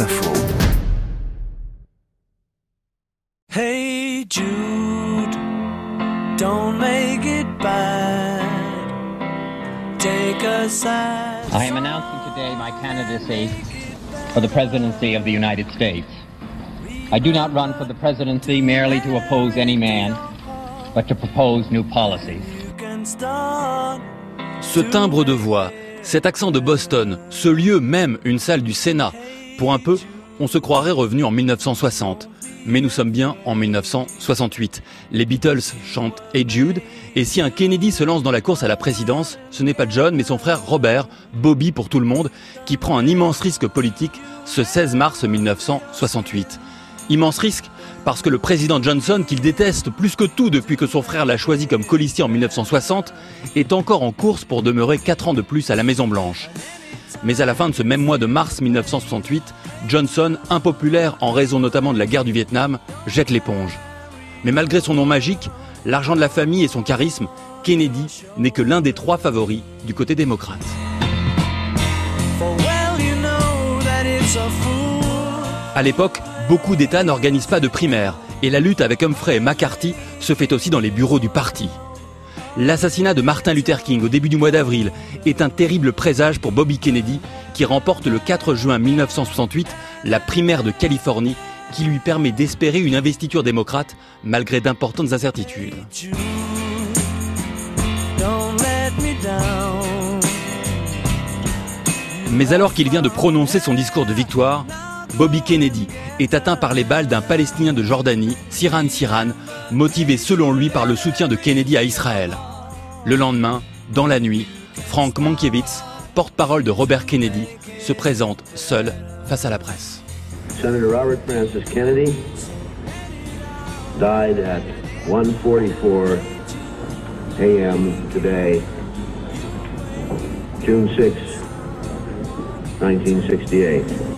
Info. Hey Jude, don't make it bad. Take a side. I am announcing today my candidacy for the presidency of the United States. I do not run for the presidency merely to oppose any man, but to propose new policies. You can start. Ce timbre de voix, cet accent de Boston, ce lieu même, une salle du Sénat. Pour un peu, on se croirait revenu en 1960. Mais nous sommes bien en 1968. Les Beatles chantent Hey Jude, et si un Kennedy se lance dans la course à la présidence, ce n'est pas John, mais son frère Robert, Bobby pour tout le monde, qui prend un immense risque politique ce 16 mars 1968. Immense risque parce que le président Johnson, qu'il déteste plus que tout depuis que son frère l'a choisi comme colistier en 1960, est encore en course pour demeurer 4 ans de plus à la Maison Blanche. Mais à la fin de ce même mois de mars 1968, Johnson, impopulaire en raison notamment de la guerre du Vietnam, jette l'éponge. Mais malgré son nom magique, l'argent de la famille et son charisme, Kennedy n'est que l'un des trois favoris du côté démocrate. À l'époque, beaucoup d'États n'organisent pas de primaires et la lutte avec Humphrey et McCarthy se fait aussi dans les bureaux du parti. L'assassinat de Martin Luther King au début du mois d'avril est un terrible présage pour Bobby Kennedy qui remporte le 4 juin 1968 la primaire de Californie qui lui permet d'espérer une investiture démocrate malgré d'importantes incertitudes. Mais alors qu'il vient de prononcer son discours de victoire, Bobby Kennedy est atteint par les balles d'un Palestinien de Jordanie, Siran Siran, motivé selon lui par le soutien de Kennedy à Israël. Le lendemain, dans la nuit, Frank Mankiewicz, porte-parole de Robert Kennedy, se présente seul face à la presse. Senator Robert Francis Kennedy died at 1:44 a.m. today, June 6, 1968.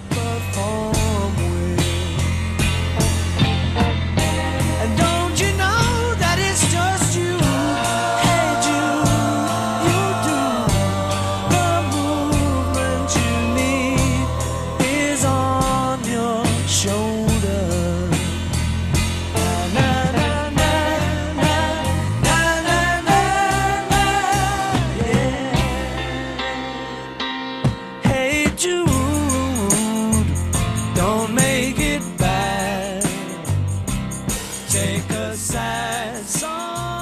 a sad song.